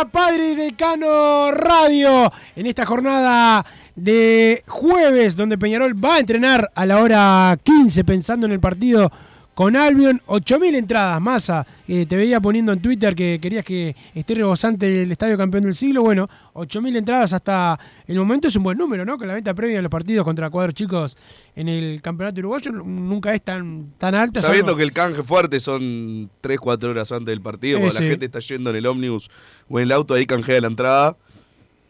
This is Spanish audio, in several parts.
A Padre Decano Radio. En esta jornada de jueves, donde Peñarol va a entrenar a la hora 15, pensando en el partido con Albion. 8.000 entradas, masa. Eh, te veía poniendo en Twitter que querías que esté rebosante el Estadio Campeón del Siglo. Bueno, 8.000 entradas hasta el momento es un buen número, ¿no? Con la venta previa de los partidos contra cuadros chicos en el Campeonato Uruguayo nunca es tan, tan alta. Sabiendo que el canje fuerte son 3, 4 horas antes del partido, cuando Eh, sí. la gente está yendo en el ómnibus o en el auto, ahí canjea la entrada.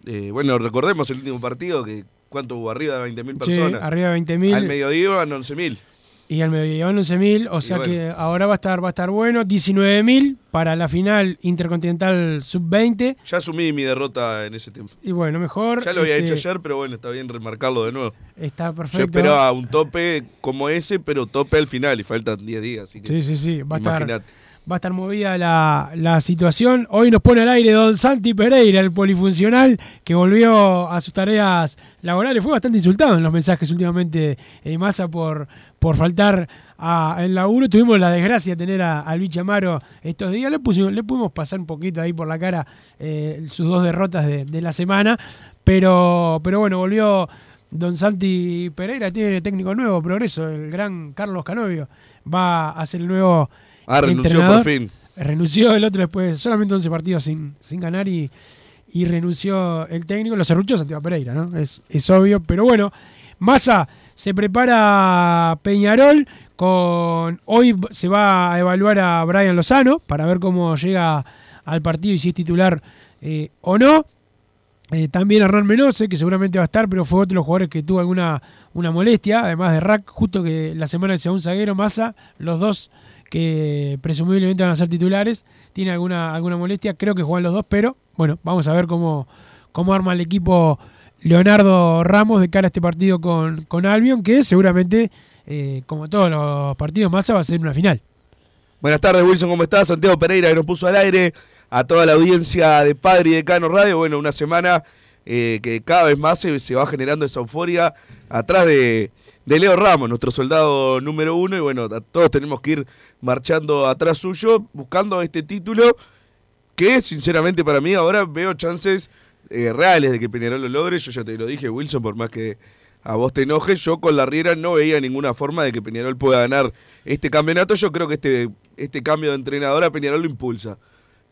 Eh, bueno, recordemos el último partido, que ¿cuánto hubo? Arriba de 20.000 Sí, personas. arriba de 20.000. Al mediodía iban 11.000. Y al mediodía van 11.000, o sea bueno. que ahora va a estar va a estar bueno. 19.000 para la final intercontinental sub-20. Ya asumí mi derrota en ese tiempo. Y bueno, mejor. Ya lo había este, hecho ayer, pero bueno, está bien remarcarlo de nuevo. Está Yo perfecto. esperaba un tope como ese, pero tope al final y faltan 10 días. Así que Sí, sí, sí. Va a estar, imagínate. Va a estar movida la, la situación. Hoy nos pone al aire Don Santi Pereira, el polifuncional, que volvió a sus tareas laborales. Fue bastante insultado en los mensajes últimamente en masa por, por faltar a, laburo. Tuvimos la desgracia de tener a, a Luis Amaro estos días. Le, pusimos, le pudimos pasar un poquito ahí por la cara eh, sus dos derrotas de, de la semana. Pero, pero bueno, volvió Don Santi Pereira, tiene técnico nuevo, Progreso, el gran Carlos Canovio. Va a ser el nuevo Ah, renunció por fin. Renunció el otro después, solamente 11 partidos sin, sin ganar y, y renunció el técnico. Lo cerruchó Santiago Pereira, ¿no? Es, es obvio, pero bueno. Massa se prepara Peñarol con hoy se va a evaluar a Brian Lozano para ver cómo llega al partido y si es titular eh, o no. Eh, también Hernán Menose, que seguramente va a estar, pero fue otro de los jugadores que tuvo alguna una molestia, además de Rack, justo que la semana del segundo zaguero, Massa, los dos que presumiblemente van a ser titulares, tiene alguna, alguna molestia, creo que juegan los dos, pero bueno, vamos a ver cómo, cómo arma el equipo Leonardo Ramos de cara a este partido con, con Albion, que seguramente, eh, como todos los partidos, Massa va a ser una final. Buenas tardes, Wilson, ¿cómo estás? Santiago Pereira, que nos puso al aire a toda la audiencia de Padre y Decano Radio. Bueno, una semana eh, que cada vez más se, se va generando esa euforia atrás de, de Leo Ramos, nuestro soldado número uno. Y bueno, todos tenemos que ir marchando atrás suyo, buscando este título que, sinceramente, para mí ahora veo chances eh, reales de que Peñarol lo logre. Yo ya te lo dije, Wilson, por más que a vos te enojes, yo con la Riera no veía ninguna forma de que Peñarol pueda ganar este campeonato. Yo creo que este, este cambio de entrenador Peñarol lo impulsa.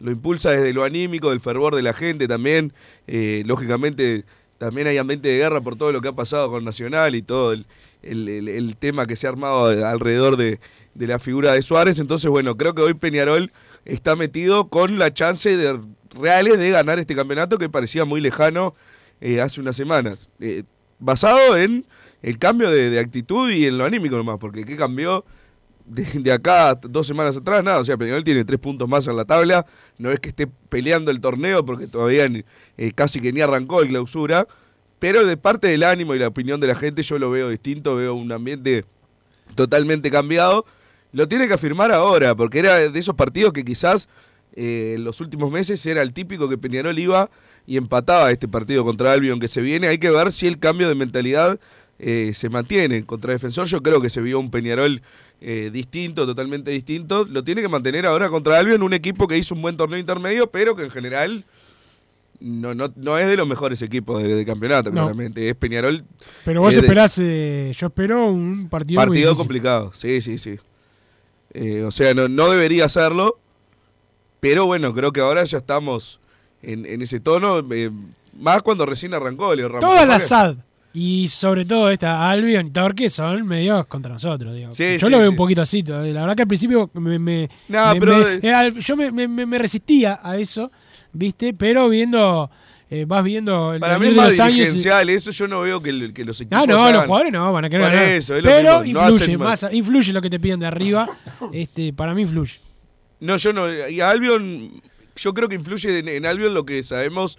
Lo impulsa desde lo anímico, del fervor de la gente también. Eh, lógicamente, también hay ambiente de guerra por todo lo que ha pasado con Nacional y todo el, el- el- tema que se ha armado de- alrededor de, de la figura de Suárez. Entonces, bueno, creo que hoy Peñarol está metido con la chance de reales de ganar este campeonato que parecía muy lejano eh, hace unas semanas. Eh, basado en el cambio de, actitud y en lo anímico nomás, porque ¿qué cambió? De, acá dos semanas atrás, nada, o sea, Peñarol tiene tres puntos más en la tabla, no es que esté peleando el torneo porque todavía eh, casi que ni arrancó el clausura, Pero de parte del ánimo y la opinión de la gente yo lo veo distinto, veo un ambiente totalmente cambiado. Lo tiene que afirmar ahora, porque era de esos partidos que quizás eh, en los últimos meses era el típico que Peñarol iba y empataba este partido contra Albion que se viene. Hay que ver si el cambio de mentalidad eh, se mantiene. Contra Defensor yo creo que se vio un Peñarol eh, distinto, totalmente distinto. Lo tiene que mantener ahora contra Albion, un equipo que hizo un buen torneo intermedio, pero que en general no, no, no es de los mejores equipos de, de campeonato, No. claramente. Es Peñarol. Pero vos eh, esperás, eh, yo espero un partido, Partido complicado, sí, sí, sí. Eh, o sea, no, no debería hacerlo, pero bueno, creo que ahora ya estamos en, en ese tono, eh, más cuando recién arrancó Leo Ramos. Todas las SAD y sobre todo esta Albion y Torque son medios contra nosotros. Digo. Sí, yo sí, lo veo sí. un poquito así. La verdad que al principio me, me- No, me- pero me- de- al- yo me resistía a eso, ¿viste? Pero viendo, eh, vas viendo el Para mí es más años. y- dirigencial, eso yo no veo que, el- que los equipos. Ah, no, los jugadores no, van a querer ganar. eso, es lo Pero mismo, influye, más, influye lo que te piden de arriba. este, para mí influye. No, yo no. Y a Albion, yo creo que influye en, en Albion lo que sabemos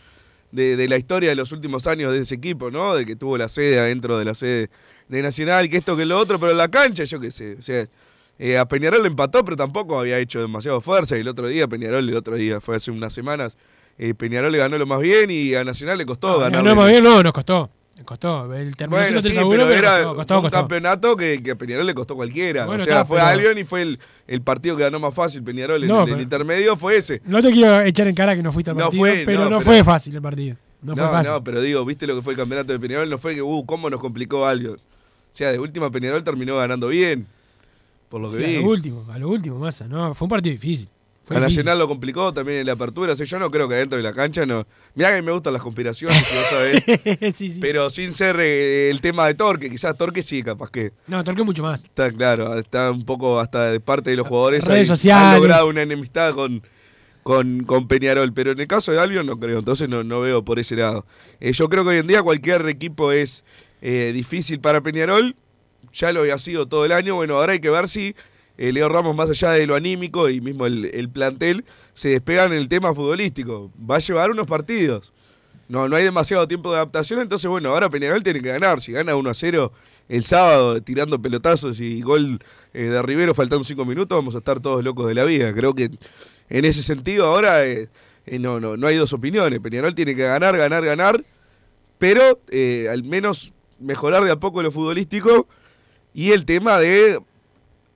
de, de la historia de los últimos años de ese equipo, ¿no? De que tuvo la sede adentro de la sede de Nacional, que esto, que lo otro, pero en la cancha, yo qué sé. O sea, eh, a Peñarol le empató, pero tampoco había hecho demasiado fuerza. Y el otro día, Peñarol, el otro día, fue hace unas semanas, eh, Peñarol le ganó lo más bien y a Nacional le costó ganar. No, más bien, no, nos costó. Nos costó. El terminó Bueno, sí, 3 a 1, pero pero era costó, costó, fue un costó. campeonato que, que a Peñarol le costó cualquiera. Bueno, o sea, está, fue pero- Albion y fue el, el partido que ganó más fácil Peñarol. en No, el, pero- el intermedio fue ese. No te quiero echar en cara que no fuiste al No partido, fue, pero no, no, fue fácil el partido. No, No, fue fácil. no, pero digo, ¿viste lo que fue el campeonato de Peñarol? No fue que, uh, cómo nos complicó Albion. O sea, de última Peñarol terminó ganando bien. Por lo que Sí, vi. a lo último, a lo último, Massa. No, fue un partido difícil. Fue a. Nacional lo complicó también en la apertura. O sea, yo no creo que adentro de la cancha no. Mirá que me gustan las conspiraciones, si vos sabés. sí, sí. Pero sin ser eh, el tema de Torque. Quizás Torque sí, capaz que. No, Torque mucho más. Está claro, está un poco hasta de parte de los jugadores. Redes sociales. Han logrado una enemistad con, con, con Peñarol, pero en el caso de Albion no creo, entonces no, no veo por ese lado. Eh, yo creo que hoy en día cualquier equipo es eh, difícil para Peñarol, ya lo había sido todo el año, bueno, ahora hay que ver si eh, Leo Ramos, más allá de lo anímico y mismo el, el plantel, se despegan en el tema futbolístico. Va a llevar unos partidos. No, no hay demasiado tiempo de adaptación, entonces bueno, ahora Peñarol tiene que ganar. Si gana 1 a 0 el sábado tirando pelotazos y gol eh, de Rivero faltando 5 minutos, vamos a estar todos locos de la vida. Creo que en ese sentido ahora eh, no, no, no hay dos opiniones. Peñarol tiene que ganar, ganar, ganar, pero al menos mejorar de a poco lo futbolístico y el tema de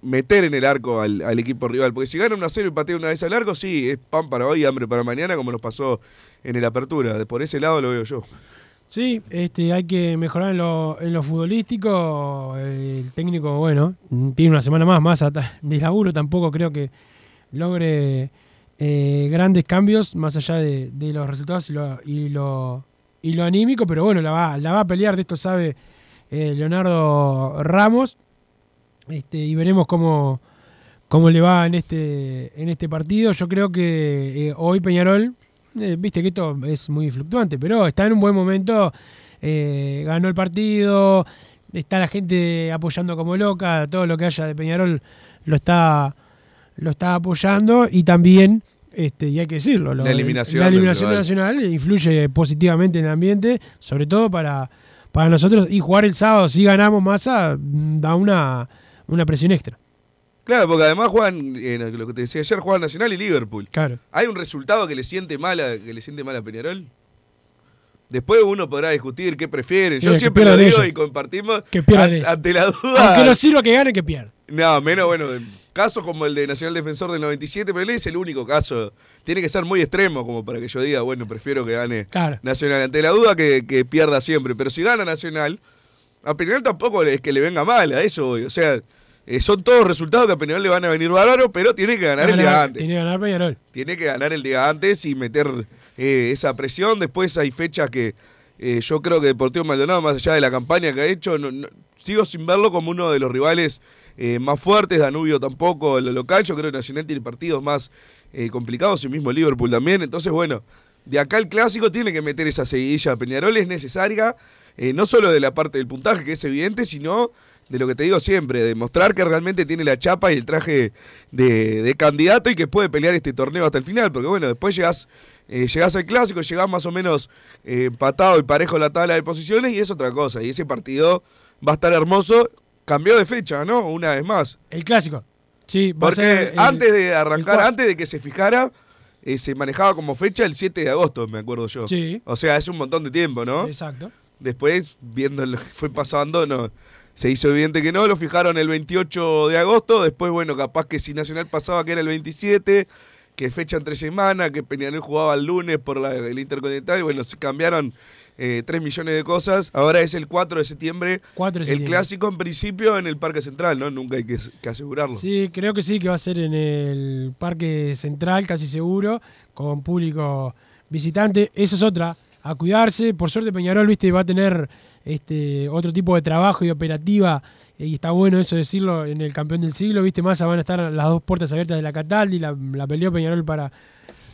meter en el arco al, equipo rival. Porque si gana 1 a 0 y patea una vez al arco, sí, es pan para hoy y hambre para mañana, como nos pasó en el apertura. Por ese lado lo veo yo. Sí, este, hay que mejorar en lo, en lo futbolístico. El técnico, bueno, tiene una semana más, más de laburo. Tampoco creo que logre eh, grandes cambios, más allá de, los resultados y lo, y, lo, y lo anímico. Pero bueno, la va, la va a pelear, de esto sabe eh, Leonardo Ramos. Este, y veremos cómo, cómo le va en este, en este partido. Yo creo que eh, hoy Peñarol, eh, viste que esto es muy fluctuante, pero está en un buen momento. eh, ganó el partido, está la gente apoyando como loca, todo lo que haya de Peñarol lo está, lo está apoyando y también, este, y hay que decirlo, lo- La eliminación la eliminación nacional influye positivamente en el ambiente, sobre todo para, para nosotros. Y jugar el sábado, si ganamos masa, da una, una presión extra. Claro, porque además juegan, eh, lo que te decía ayer, juegan Nacional y Liverpool. Claro. ¿Hay un resultado que le siente mal a, que le siente mal a Peñarol? Después uno podrá discutir qué prefieren. Yo que siempre lo digo y compartimos Que ellos. ante la duda. Aunque no sirva que gane, que pierda. No, menos, bueno, en casos como el de Nacional Defensor del 97, pero él es el único caso. Tiene que ser muy extremo como para que yo diga, bueno, prefiero que gane Claro. Nacional. Ante la duda que, que pierda siempre. Pero si gana Nacional, a Peñarol tampoco es que le venga mal, a eso. O sea, eh, son todos resultados que a Peñarol le van a venir bárbaro, pero tiene que ganar el día antes. Tiene que ganar Peñarol. Tiene que ganar el día antes y meter eh, esa presión. Después hay fechas que eh, yo creo que Deportivo Maldonado, más allá de la campaña que ha hecho, no- no- sigo sin verlo como uno de los rivales más fuertes. Danubio tampoco, lo local. Yo creo que Nacional tiene partidos más eh, complicados y mismo Liverpool también. Entonces, bueno, de acá el clásico tiene que meter esa seguidilla. Peñarol es necesaria, eh, no solo de la parte del puntaje, que es evidente, sino de lo que te digo siempre, de mostrar que realmente tiene la chapa y el traje de, de candidato y que puede pelear este torneo hasta el final, porque bueno, después llegas eh, llegás al clásico, llegás más o menos eh, empatado y parejo la tabla de posiciones y es otra cosa. Y ese partido va a estar hermoso. Cambió de fecha, ¿no? Una vez más. El clásico. Sí, va a Porque ser el- antes de arrancar, antes de que se fijara, eh, se manejaba como fecha el 7 de agosto, me acuerdo yo. Sí. O sea, es un montón de tiempo, ¿no? Exacto. Después, viendo lo que fue pasando, no. Se hizo evidente que no, lo fijaron el 28 de agosto, después, bueno, capaz que si Nacional pasaba que era el 27, que fecha entre semana, que Peñarol jugaba el lunes por la, el Intercontinental, y bueno, se cambiaron eh, 3 millones de cosas. Ahora es el 4 de septiembre, 4 de el clásico en principio en el Parque Central, ¿no? Nunca hay que, que asegurarlo. Sí, creo que sí, que va a ser en el Parque Central, casi seguro, con público visitante. Eso es otra, a cuidarse. Por suerte Peñarol, viste, va a tener este otro tipo de trabajo y operativa, y está bueno eso decirlo, en el campeón del siglo, viste, más van a estar las dos puertas abiertas de la Cataldi, la, la peleó Peñarol para,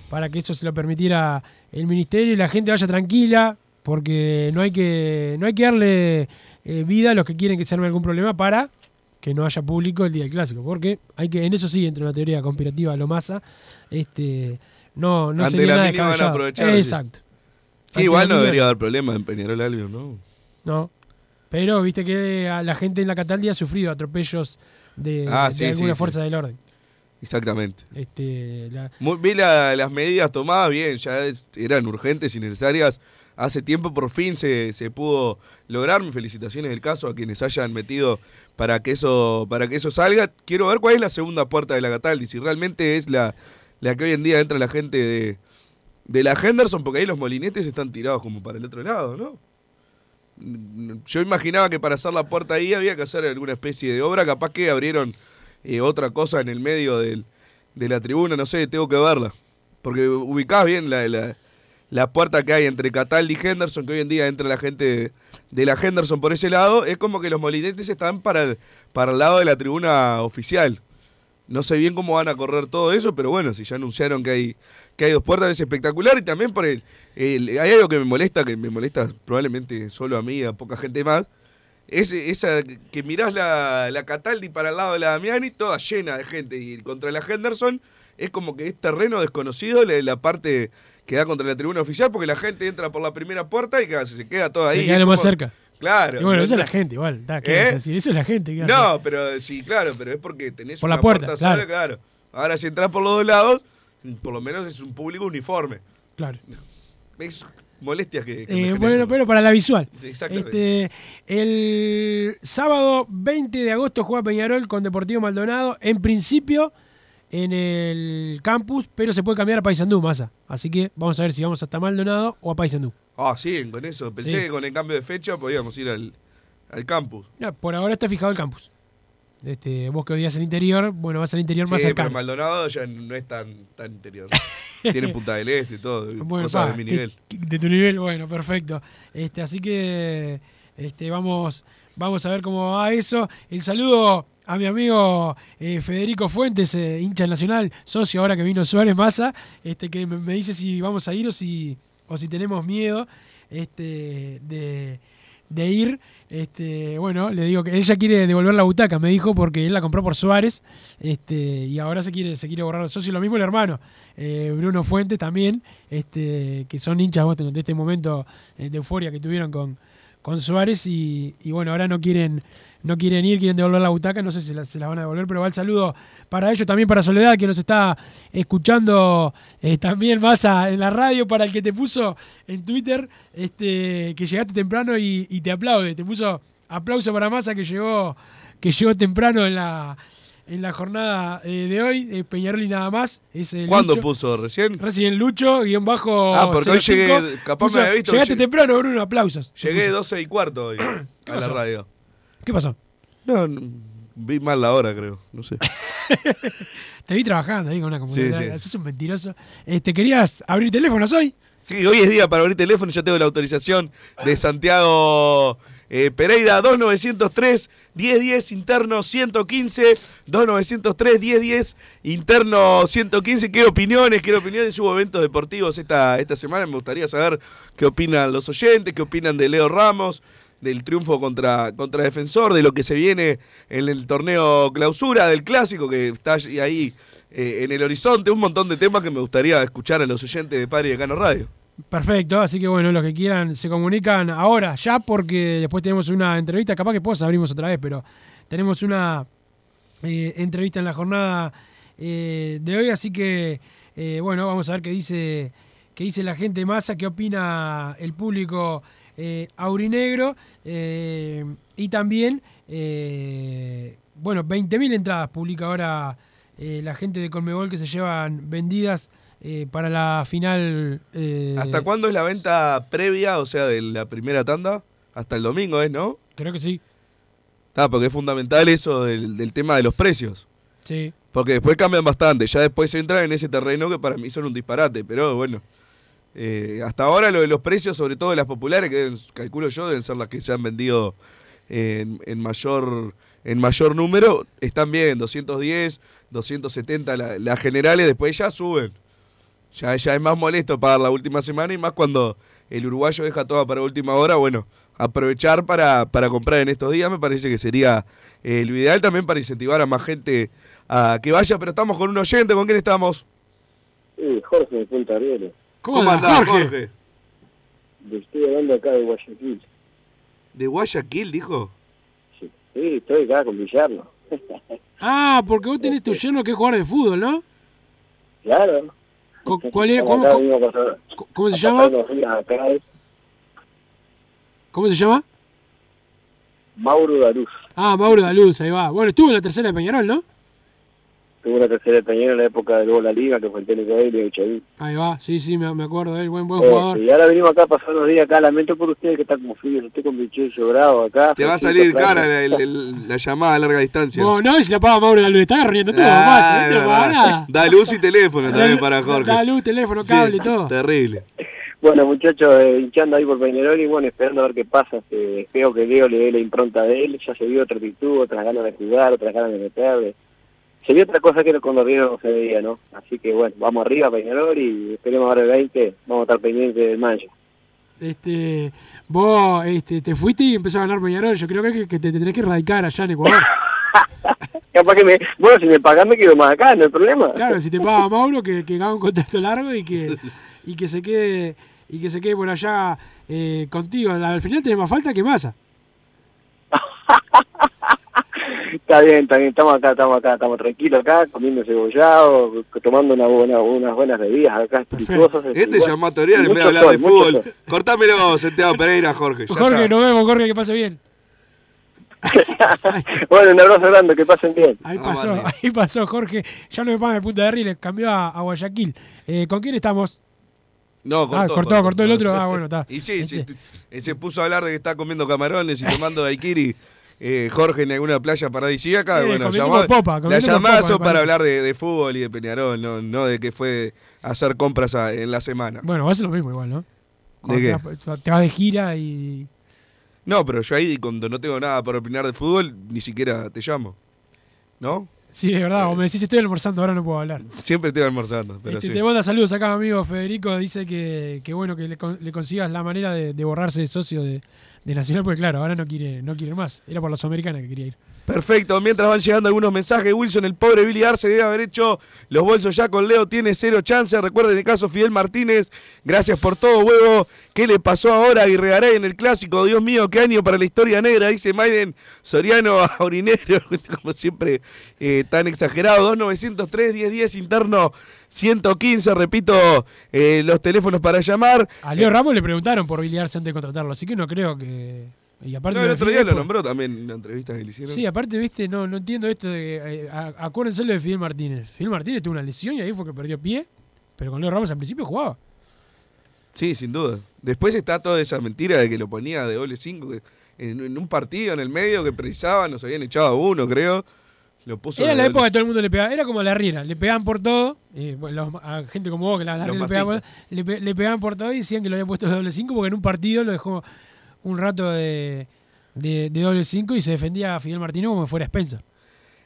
para que eso se lo permitiera el ministerio y la gente vaya tranquila, porque no hay que, no hay que darle eh, vida a los que quieren que se arme algún problema para que no haya público el día del clásico, porque hay que, en eso sí entra una teoría conspirativa lo masa, este no, no Ante sería la nada mínima van a aprovechar. Exacto. Sí, igual no debería haber problema en Peñarol Albion, ¿no? No. Pero viste que a la gente en la Cataldi ha sufrido atropellos de, Ah, de sí, alguna sí, fuerza sí. del orden. Exactamente. Este, la- Muy- vi la- las medidas tomadas bien, ya es- eran urgentes y necesarias. Hace tiempo por fin se, se pudo lograr. Mis felicitaciones del caso a quienes hayan metido para que eso para que eso salga. Quiero ver cuál es la segunda puerta de la Cataldi, si realmente es la, la que hoy en día entra la gente de, de la Henderson, porque ahí los molinetes están tirados como para el otro lado, ¿no? Yo imaginaba que para hacer la puerta ahí había que hacer alguna especie de obra, capaz que abrieron eh, otra cosa en el medio del, de la tribuna, no sé, tengo que verla. Porque ubicás bien la, la, puerta que hay entre Cataldi y Henderson, que hoy en día entra la gente de, de la Henderson por ese lado, es como que los molinetes están para el, para el lado de la tribuna oficial. No sé bien cómo van a correr todo eso, pero bueno, si ya anunciaron que hay, que hay dos puertas, es espectacular. Y también por el, el- Hay algo que me molesta, que me molesta probablemente solo a mí, a poca gente más. Es esa que mirás la, la Cataldi para el lado de la Damiani, toda llena de gente. Y contra la Henderson es como que es terreno desconocido la, la parte que da contra la tribuna oficial, porque la gente entra por la primera puerta y queda- se queda toda ahí. se queda lo más como- cerca. Claro. Y bueno, no- eso es la gente igual. está, ¿qué ¿Eh? vas a decir? Eso es la gente. ¿qué vas a No, pero sí, claro, pero es porque tenés Por una la puerta, puerta claro. Ahora si entras por los dos lados, por lo menos es un público uniforme. Claro. Es molestias que, Eh, bueno, pero para la visual. Sí, exactamente. Este, el sábado 20 de agosto juega Peñarol con Deportivo Maldonado. En principio en el campus, pero se puede cambiar a Paysandú, masa. Así que vamos a ver si vamos hasta Maldonado o a Paysandú. Ah, sí, con eso. Pensé Sí. que con el cambio de fecha podíamos ir al, al campus. Por ahora está fijado el campus. Este, vos que odias el interior, bueno, vas al interior más sí, pero cercano. Maldonado ya no es tan, tan interior. Tiene Punta del Este y todo, Bueno, cosas pa, de mi nivel. que- de tu nivel, bueno, perfecto. Este, así que este, vamos, vamos a ver cómo va eso. El saludo a mi amigo eh, Federico Fuentes, eh, hincha nacional, socio ahora que vino Suárez Massa, este, que me, me dice si vamos a ir o si, o si tenemos miedo este, de, de ir. Este, bueno, le digo que ella quiere devolver la butaca, me dijo, porque él la compró por Suárez, este, y ahora se quiere, se quiere borrar el socio. Lo mismo el hermano, eh, Bruno Fuentes también, este, que son hinchas de este momento eh, de euforia que tuvieron con, con Suárez, y, y bueno, ahora no quieren, no quieren ir, quieren devolver la butaca, no sé si se la van a devolver, pero va el saludo para ellos, también para Soledad, que nos está escuchando eh, también más a- en la radio, para el que te puso en Twitter, este, que llegaste temprano y, y te aplaude, te puso aplauso para Massa que llegó, que llegó temprano en la en la jornada eh, de hoy, eh, Peñarol y nada más. Es ¿Cuándo Lucho. puso? ¿Recién? Recién Lucho, guion bajo. Ah, porque hoy 05, llegué, capaz puso, me había visto Llegaste llegué- temprano, Bruno, aplausos. Llegué 12 y cuarto hoy a la radio. ¿Qué pasó? No, no, vi mal la hora, creo. No sé. Te vi trabajando ahí con una computadora. Sí, sí. Sos un mentiroso. Este, ¿Querías abrir teléfonos hoy? Sí, hoy es día para abrir teléfono. Ya tengo la autorización de Santiago eh, Pereira 2903 1010 interno 115 2903 1010 interno 115. ¿Qué opiniones? ¿Qué opiniones? Hubo eventos deportivos esta, esta semana. Me gustaría saber qué opinan los oyentes, qué opinan de Leo Ramos, del triunfo contra, contra Defensor, de lo que se viene en el torneo clausura, del clásico que está ahí eh, en el horizonte, un montón de temas que me gustaría escuchar a los oyentes de Padre de Cano Radio. Perfecto, así que bueno, los que quieran se comunican ahora, ya, porque después tenemos una entrevista, capaz que después abrimos otra vez, pero tenemos una eh, entrevista en la jornada eh, de hoy, así que eh, bueno, vamos a ver qué dice, qué dice la gente de masa, qué opina el público aurinegro y también, bueno, 20.000 entradas publica ahora la gente de Colmebol que se llevan vendidas eh, para la final. eh, ¿Hasta cuándo es la venta previa, o sea, de la primera tanda? Hasta el domingo, ¿es, no? Creo que sí. Ah, porque es fundamental eso del, del tema de los precios. Sí. Porque después cambian bastante. Ya después se entra en ese terreno que para mí son un disparate. Pero bueno. eh, hasta ahora lo de los precios, sobre todo de las populares, que deben- calculo yo, deben ser las que se han vendido en, en mayor en mayor número, están bien, 210, 270 la- las generales, después ya suben. Ya, ya es más molesto pagar la última semana y más cuando el uruguayo deja toda para última hora, bueno, aprovechar para, para comprar en estos días me parece que sería eh, lo ideal también para incentivar a más gente a que vaya, pero estamos con un oyente, ¿con quién estamos? Sí, Jorge de Punta Arenas. ¿Cómo, andás, andás, Jorge? Le estoy hablando acá de Guayaquil. ¿De Guayaquil, dijo? Sí, sí estoy acá con Villarno. Ah, porque vos tenés tu yerno que es jugador de fútbol, ¿no? claro. Cu- ¿Cuál era? ¿Cómo, cómo- se llama? ¿Cómo se llama? Mauro Daruz. Ah, Mauro Daluz, ahí va. Bueno, estuvo en la tercera de Peñarol, ¿no? Tuvo una tercera Peñero en la época de luego la Liga, que fue el técnico de él y Chavín. Ahí va, sí, sí, me, me acuerdo de él, buen, buen Este, jugador. y ahora venimos acá a pasar unos días acá. Lamento por ustedes que está como frío. Estoy con bichillo bravo acá. Te va a salir cara la, la- la llamada a larga distancia. Vos, no, si la paga Mauro Daluz, está agarrando todo, Ah, más, ¿eh? Lo paga nada. Da luz y teléfono también para Jorge. Da luz, teléfono, Sí, cable, todo. Terrible. Bueno, muchachos, eh, hinchando ahí por Peñarol y bueno, esperando a ver qué pasa. Este, espero que Leo le dé la impronta de él. Ya se vio otra actitud, otras ganas de jugar, otras ganas de meterle. Se vio otra cosa que cuando Río no se veía, ¿no? Así que bueno, vamos arriba Peñarol y esperemos ahora el 20. Vamos a estar pendientes del mancha. Este, vos este, te fuiste y empezó a ganar Peñarol. Yo creo que, que te tendrás que erradicar allá en Ecuador. Capaz que me... Bueno, si me pagan me quedo más acá, no hay problema. Claro, si te paga Mauro, que, que haga un contrato largo y que, y que se quede y que se quede por allá eh, contigo. Al final tenés más falta que masa. Está bien, está bien, estamos acá, estamos acá, estamos tranquilos acá, comiendo cebollado, tomando una buena, unas buenas bebidas acá, espirituosas. Este a torear en vez de hablar sol, de fútbol. sol. Cortámelo, Santiago Pereira, Jorge. Jorge, está. nos vemos, Jorge, que pase bien. Bueno, un abrazo grande, que pasen bien. Ahí pasó, ahí pasó Jorge. Ya no me paga de Punta de Riles, cambió a, a Guayaquil. Eh, ¿Con quién estamos? No, cortó, Ah, cortó, cortó el otro. Ah, bueno, está. Y sí, Este, sí, t- se puso a hablar de que está comiendo camarones y tomando daiquiri. Eh, Jorge en alguna playa paradisíaca. Eh, bueno, llamó, popa, la llamazo para hablar de, de fútbol y de Peñarol, no, no de que fue a hacer compras a- en la semana. Bueno, va a ser lo mismo igual, ¿no? Cuando qué? Te vas, te vas de gira y... No, pero yo ahí cuando no tengo nada para opinar de fútbol, ni siquiera te llamo. ¿No? Sí, es verdad. O me decís, estoy almorzando, ahora no puedo hablar. Siempre estoy almorzando, pero Este, sí. Te manda saludos acá, mi amigo Federico. Dice que, que bueno que le, le consigas la manera de, de borrarse de socio de, de Nacional, porque claro, ahora no quiere, no quiere ir más. Era por la Sudamericana que quería ir. Perfecto, mientras van llegando algunos mensajes, Wilson, el pobre Billy Arce debe haber hecho los bolsos ya con Leo, tiene cero chance. Recuerden el caso Fidel Martínez, gracias por todo, huevo. ¿Qué le pasó ahora a Irregaray en el clásico? Dios mío, qué año para la historia negra, dice Maiden Soriano Aurinero, como siempre, eh, tan exagerado. 2903 1010 interno 115, repito, eh, los teléfonos para llamar. A Leo Ramos le preguntaron por Billy Arce antes de contratarlo, así que no creo que. Y aparte No, el otro Fidel, día lo nombró también en una entrevista que le hicieron. Sí, aparte, viste, no, no entiendo esto de. eh, a- acuérdense lo de Fidel Martínez. Fidel Martínez tuvo una lesión y ahí fue que perdió pie, pero con Leo Ramos al principio jugaba. Sí, sin duda. Después está toda esa mentira de que lo ponía de doble 5 en, en un partido en el medio que precisaban, nos habían echado a uno, creo. Lo puso Era la época que todo el mundo le pegaba, era como la Riera, le pegaban por todo, eh, bueno, los- a gente como vos que la, la le pegaban, por- le, le pegaban por todo y decían que lo había puesto de doble 5 porque en un partido lo dejó un rato de, de, de doble 5 y se defendía a Fidel Martínez como fuera Spencer.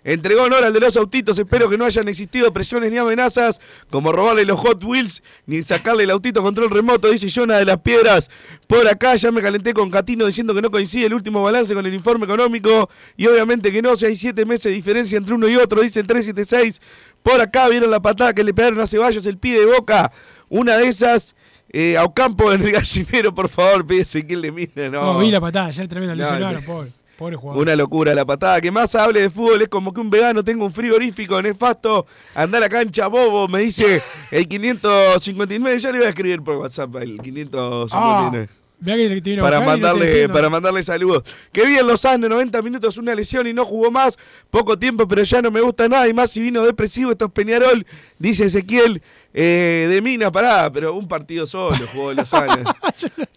Entregó honor al de los autitos. Espero que no hayan existido presiones ni amenazas como robarle los Hot Wheels ni sacarle el autito control remoto. Dice Jonah de las Piedras. Por acá ya me calenté con Catino diciendo que no coincide el último balance con el informe económico. Y obviamente que no, si hay siete meses de diferencia entre uno y otro. Dice el 376. Por acá vieron la patada que le pegaron a Ceballos, el pie de boca. Una de esas. Eh, a Ocampo en el gallinero, por favor, pide Ezequiel de Mina. No, No, vi la patada, ayer tremenda, le No, no. pobre, pobre jugador. Una locura la patada. Que más hable de fútbol es como que un vegano tenga un frigorífico nefasto. Anda a la cancha, bobo, me dice el 559. Ya le voy a escribir por WhatsApp el 559. Ah, que te para y no mandarle, para mandarle saludos. Que bien Lozano, 90 minutos, una lesión y no jugó más. Poco tiempo, pero ya no me gusta nada. Y más si vino depresivo, esto es Peñarol, dice Ezequiel. eh, de Mina, pará, pero un partido solo jugó Lozano.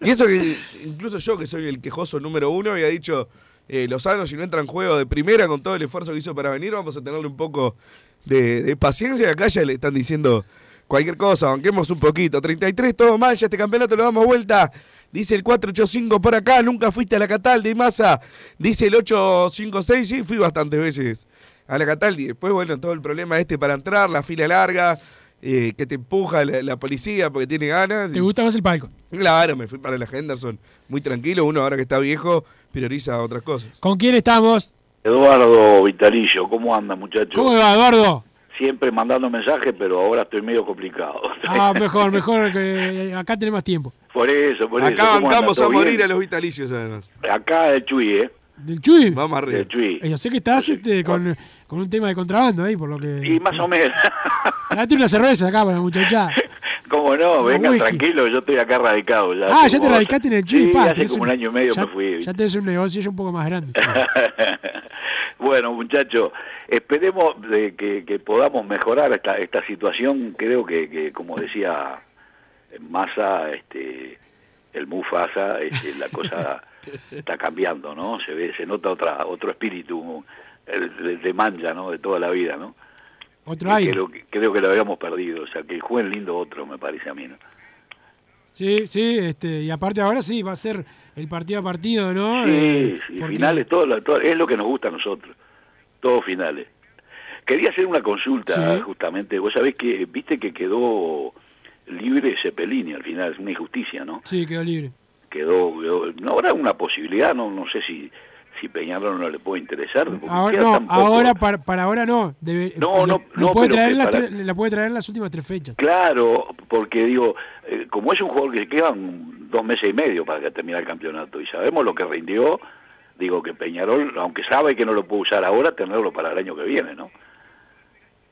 y eso que incluso yo, que soy el quejoso número uno, había dicho, eh, Lozano, si no entra en juego de primera con todo el esfuerzo que hizo para venir, vamos a tenerle un poco de, de paciencia. Acá ya le están diciendo cualquier cosa, banquemos un poquito. 33, todo mal, ya este campeonato lo damos vuelta. Dice el 485 por acá, nunca fuiste a la Cataldi de masa. Dice el 856, sí, fui bastantes veces a la Cataldi. Después, bueno, todo el problema este para entrar, la fila larga, eh, que te empuja la, la policía porque tiene ganas. ¿Te gusta más el palco? Claro, me fui para la Henderson. Muy tranquilo, uno ahora que está viejo prioriza otras cosas. ¿Con quién estamos? Eduardo Vitalicio, ¿cómo anda muchacho? ¿Cómo va, Eduardo? Siempre mandando mensajes, pero ahora estoy medio complicado. Ah, mejor, mejor que acá tenés más tiempo. Por eso, por eso. Acá bancamos a ¿Todo morir bien? a los vitalicios además. Acá el Chuy, ¿eh? ¿Del Chuy? Vamos arriba. El Chuy. Eh, Yo sé que estás este, con, con un tema de contrabando ahí, por lo que... Y más o menos. Date una cerveza acá para la muchacha. ¿Cómo no? Whisky. tranquilo, yo estoy acá radicado. Ya Ah, ya te radicaste en el Chuy, Sí, pa, hace como un año y medio ya, me fui. Ya tenés un negocio ya un poco más grande. bueno, muchachos, esperemos de que, que podamos mejorar esta, esta situación. Creo que, que, como decía Massa, este, el Mufasa, este, la cosa está cambiando, ¿no? Se ve, se nota otra, otro espíritu el, de, mancha, ¿no? De toda la vida, ¿no? Otro aire. Creo, que- creo que lo habíamos perdido, o sea, que jueguen lindo otro, me parece a mí, ¿no? Sí, sí, este, y aparte ahora sí, va a ser el partido a partido, ¿no? Sí, Eh, sí, porque- finales, todo, todo- es lo que nos gusta a nosotros, todos finales. Quería hacer una consulta, Sí. justamente, vos sabés que, viste que quedó libre Cepelini al final, es una injusticia, ¿no? Sí, quedó libre. Quedó, quedó- no habrá una posibilidad, no, no sé si, si Peñarol no le puede interesar. Ahora, no, ahora para, para ahora no. Debe- No, no, no, puede traer las para- tre- la puede traer en las últimas tres fechas. Claro, porque digo, eh, como es un jugador que quedan dos meses y medio para que termine el campeonato y sabemos lo que rindió, digo que Peñarol, aunque sabe que no lo puede usar ahora, tenerlo para el año que viene, ¿no?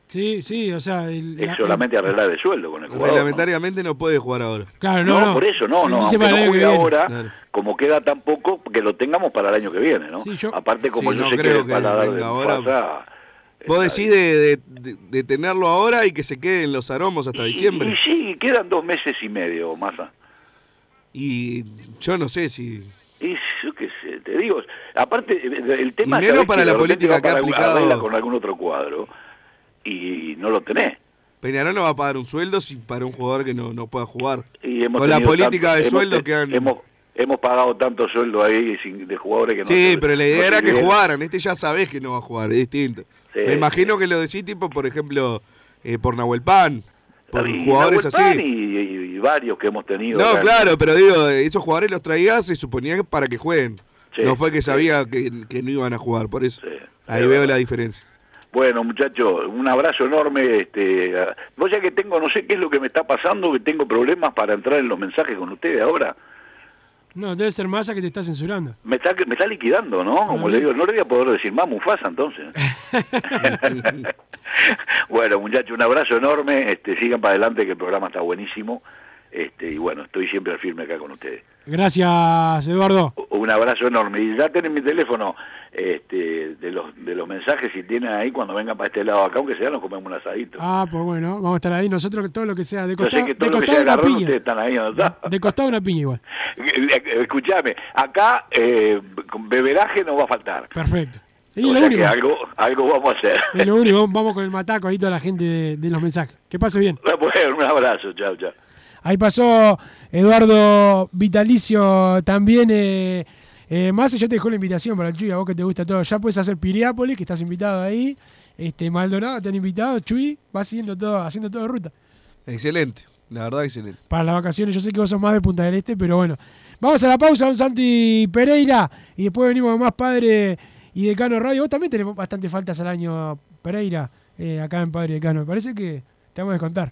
Sí, sí, o sea... el- Es la- solamente arreglar el sueldo con el jugador. ¿no? Reglamentariamente no puede jugar ahora. Claro, No, no, no. por eso no, no, aunque para no que juegue ahora, Claro. como queda tan poco, que lo tengamos para el año que viene, ¿no? Sí, yo- Aparte como Sí, yo no sé que creo el que paladar de venga ahora. Vos decís de, de- de- de tenerlo ahora y que se quede en los aromos hasta Y- diciembre. Y, sí, quedan dos meses y medio, Massa. Y yo no sé si. Y yo qué sé, te digo, aparte el tema Y menos para la política que ha para aplicado- con algún otro cuadro y no lo tenés. Peñarol no va a pagar un sueldo si para un jugador que no, no pueda jugar. Y hemos Con la política tanto- de hemos sueldo que han. hemos, hemos pagado tanto sueldo ahí sin- de jugadores que no sí, pero la idea era que jugaran. Este ya sabés que no va a jugar, es distinto. Sí, Me imagino que lo decís, tipo, por ejemplo, eh, por Nahuel Pan, por Y jugadores Nahuel Pan así. Y, y- y varios que hemos tenido. No, acá. claro, pero digo, esos jugadores los traías se suponía que para que jueguen. Sí, no fue que sabía que, que no iban a jugar, por eso. Ahí veo verdad. la diferencia. Bueno, muchachos, un abrazo enorme. Este, a- vos ya que tengo, no sé qué es lo que me está pasando, que tengo problemas para entrar en los mensajes con ustedes ahora. No, debe ser Massa que te está censurando. Me está, me está liquidando, ¿no? Como Ah, le bien. digo, no le voy a poder decir más Mufasa entonces. bueno, muchachos, un abrazo enorme. Este, sigan para adelante que el programa está buenísimo. Este, y bueno, estoy siempre firme acá con ustedes. Gracias, Eduardo. Un abrazo enorme. Y ya tienen mi teléfono este, de los de los mensajes, si tienen ahí, cuando vengan para este lado acá, aunque sea, nos comemos un asadito. Ah, pues bueno, vamos a estar ahí. Nosotros todo lo que sea. De costado, de costado sea una garrón, piña. están ahí está. De costado una piña igual. Escuchame, acá eh, beberaje no va a faltar. Perfecto. Y O lo sea único. que algo, algo vamos a hacer. Es lo único. Vamos con el mataco ahí toda la gente de, de los mensajes. Que pase bien. Bueno, un abrazo, chao, chao. Ahí pasó Eduardo Vitalicio también. eh, Eh, más ya te dejó la invitación para el Chuy, a vos que te gusta todo. Ya puedes hacer Piriápolis, que estás invitado ahí. Este, Maldonado te han invitado, Chuy, va haciendo todo, haciendo todo de ruta. Excelente, la verdad excelente. Para las vacaciones, yo sé que vos sos más de Punta del Este, pero bueno. Vamos a la pausa, don Santi Pereira, y después venimos con más Padre y Decano Radio. Vos también tenés bastante faltas al año, Pereira, eh, acá en Padre y Decano. Me parece que te vamos a descontar.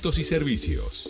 y servicios.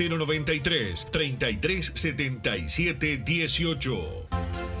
093 33 77 18.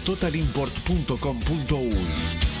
www.totalimport.com.uy.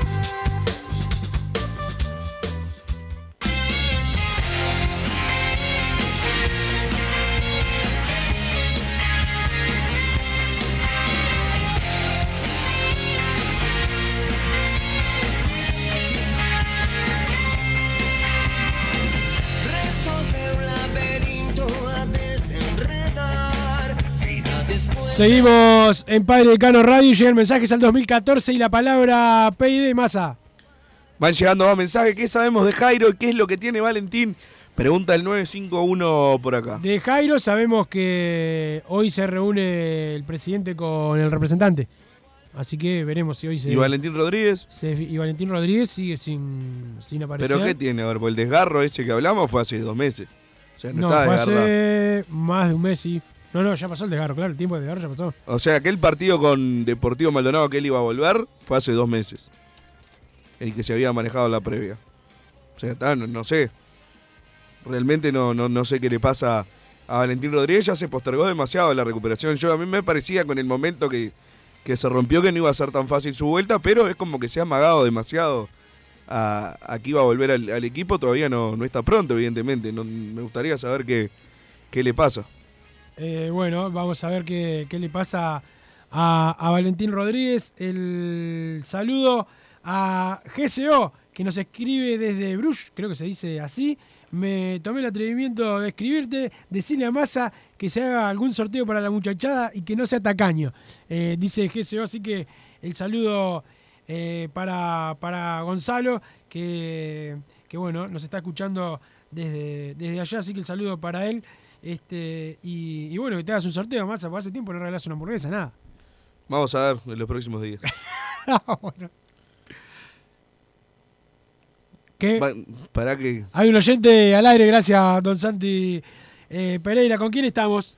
Seguimos en Padre Decano Radio. Llegan mensajes al 2014 y la palabra PID masa. Van llegando más mensajes. ¿Qué sabemos de Jairo? ¿Qué es lo que tiene Valentín? Pregunta el 951 por acá. De Jairo sabemos que hoy se reúne el presidente con el representante. Así que veremos si hoy se. ¿Y Valentín Rodríguez? se- y Valentín Rodríguez sigue sin, sin aparecer. ¿Pero qué tiene? A ver, el desgarro ese que hablamos fue hace dos meses. O sea, no, No, está fue desgarrado. hace más de un mes, sí. No, no, ya pasó el desgarro, claro, el tiempo de desgarro ya pasó. O sea, aquel partido con Deportivo Maldonado que él iba a volver fue hace dos meses. El que se había manejado la previa. O sea, está, no, sé. Realmente no, no, no sé qué le pasa a Valentín Rodríguez. Ya se postergó demasiado la recuperación. Yo a mí me parecía con el momento que, que se rompió que no iba a ser tan fácil su vuelta, pero es como que se ha amagado demasiado a, a que iba a volver al, al equipo. Todavía no, no está pronto, evidentemente. No, me gustaría saber qué, qué le pasa. Eh, bueno, vamos a ver qué, qué le pasa a, a Valentín Rodríguez. El saludo a GCO, que nos escribe desde Bruges, creo que se dice así. Me tomé el atrevimiento de escribirte, decirle a Massa que se haga algún sorteo para la muchachada y que no sea tacaño. Eh, dice GCO, así que el saludo eh, para, para Gonzalo, que, que bueno, nos está escuchando desde, desde allá, así que el saludo para él. Este, y, y bueno, que te hagas un sorteo, Massa, porque hace tiempo no regalas una hamburguesa, nada. Vamos a ver en los próximos días. Bueno. ¿Qué? Va- Para que. Hay un oyente al aire, gracias, don Santi eh, Pereira. ¿Con quién estamos?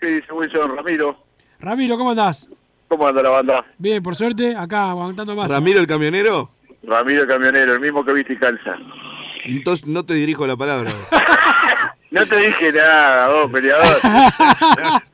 ¿Qué dice Wilson Ramiro? Ramiro, ¿cómo andás? ¿Cómo anda la banda? Bien, por suerte, acá aguantando más. Ramiro el camionero. Ramiro el camionero, el mismo que viste y calza. Entonces no te dirijo la palabra. No te dije nada, vos, peleador.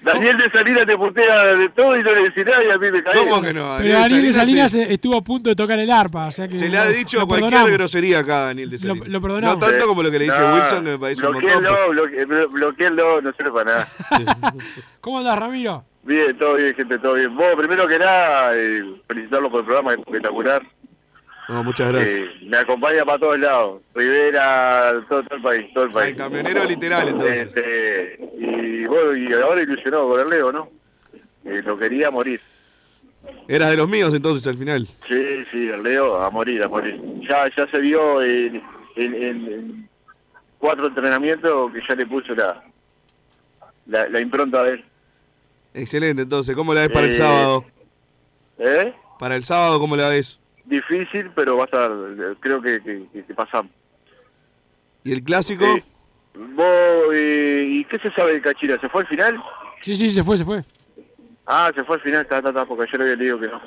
Daniel de Salinas te putea de todo y no le decís nada y a mí me cae. ¿Cómo que no? Pero Daniel de Salinas estuvo a punto de tocar el arpa, o sea que Se le ha lo- dicho lo cualquier perdonamos. grosería acá a Daniel de Salinas. lo perdonamos. No tanto como lo que le dice No, Wilson, que me parece un montón. bloquéenlo, bloque- blo- bloquéenlo, no sirve para nada. ¿Cómo andás, Ramiro? Bien, todo bien, gente, todo bien. Vos, primero que nada, eh, felicitarlo por el programa, es espectacular. No, muchas gracias. Eh, me acompaña para todos lados. Rivera, todo, todo el país, todo el país. Camionero literal, entonces. Este, y bueno, y ahora ilusionado con el Leo, ¿no? Eh, lo quería morir. Eras de los míos entonces al final. Sí, sí, el Leo a morir, a morir. Ya, ya se vio en, en- en- en cuatro entrenamientos que ya le puso la, la, la impronta de él. Excelente, entonces. ¿Cómo la ves para el Eh, sábado? ¿Eh? Para el sábado, ¿cómo la ves? Difícil, pero va a estar, creo que, que, que- que pasamos. ¿Y el clásico? Vos, eh, ¿Y qué se sabe de Cachira? ¿Se fue al final? Sí, sí, se fue, se fue. Ah, se fue al final, está, está, está, porque ayer había leído que no.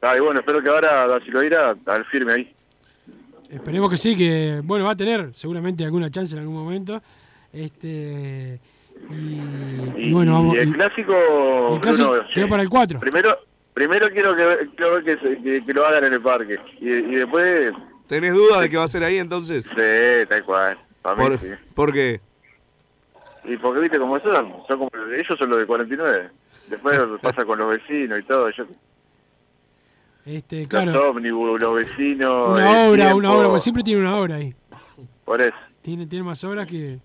Ah, y bueno, espero que ahora Da Silveira al firme ahí. Esperemos que sí, que bueno, va a tener seguramente alguna chance en algún momento. Este y, y bueno, vamos. y el y- clásico... el clásico Bruno, quedó sí. para el 4. Primero, primero quiero que, quiero ver que, se- que, que lo hagan en el parque. Y, y después... ¿Tenés duda de que va a ser ahí entonces? Sí, tal cual. Para mí, ¿Por, sí. ¿por qué? Y porque viste cómo son, son como, ellos son los de 49. Después pasa con los vecinos y todo. Yo, Este, Los claro. ómnibus, los vecinos. Una obra, tiempo. una obra, porque siempre tiene una obra ahí. Por eso. Tiene, tiene más obras que,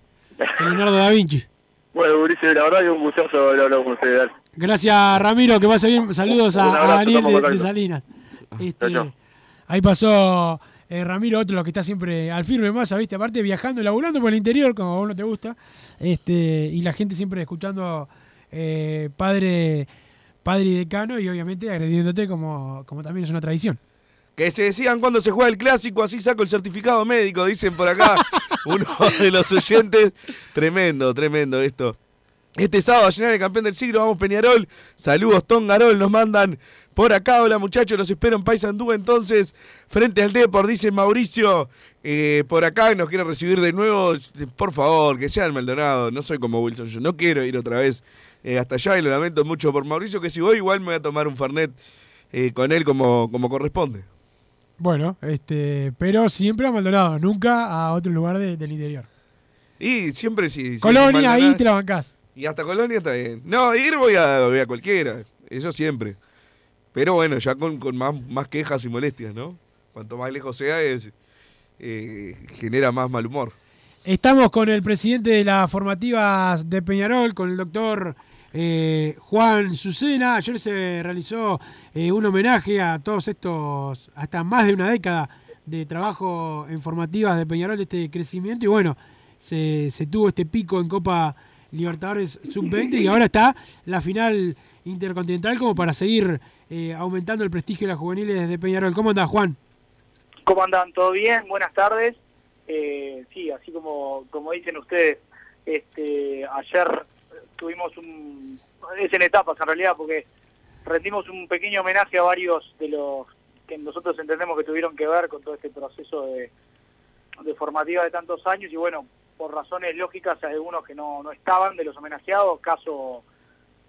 que Leonardo da Vinci. Bueno, Ulises, la verdad que un gustazo hablado con ustedes. Gracias, Ramiro, que pase bien. Saludos a, abrazo, a Daniel de, de. Salinas. Este, ahí pasó eh, Ramiro, otro lo que está siempre al firme más, ¿viste? Aparte viajando y laburando por el interior, como a vos no te gusta. Este, y la gente siempre escuchando eh, padre, padre y decano y obviamente agrediéndote como, como también es una tradición. Que se decían cuando se juega el clásico, así saco el certificado médico, dicen por acá uno de los oyentes. Tremendo, tremendo esto. Este sábado a llenar el campeón del siglo, vamos Peñarol. Saludos, Tongarol, nos mandan por acá. Hola muchachos, los espero en Paysandú entonces, frente al Depor, dice Mauricio. eh, por acá nos quiere recibir de nuevo. Por favor, que sea el Maldonado. No soy como Wilson, yo no quiero ir otra vez eh, hasta allá y lo lamento mucho por Mauricio, que si voy igual me voy a tomar un Fernet eh, con él como, como corresponde. Bueno, este, pero siempre a Maldonado, nunca a otro lugar de- del interior. Y siempre si... si Colonia, ahí te la bancás. Y hasta Colonia está bien. No, ir voy a, voy a cualquiera, eso siempre. Pero bueno, ya con, con más, más quejas y molestias, ¿no? Cuanto más lejos sea, es, eh, genera más mal humor. Estamos con el presidente de las formativas de Peñarol, con el doctor eh, Juan Sucena. Ayer se realizó eh, un homenaje a todos estos, hasta más de una década de trabajo en formativas de Peñarol, este crecimiento. Y bueno, se, se tuvo este pico en Copa Libertadores Sub-20 y ahora está la final intercontinental como para seguir eh, aumentando el prestigio de las juveniles de Peñarol. ¿Cómo andás, Juan? ¿Cómo andan? ¿Todo bien? Buenas tardes. Eh, sí, así como, como dicen ustedes, este, ayer tuvimos un... Es en etapas en realidad, porque rendimos un pequeño homenaje a varios de los que nosotros entendemos que tuvieron que ver con todo este proceso de, de formativa de tantos años y bueno, por razones lógicas hay algunos que no, no estaban de los homenajeados, caso,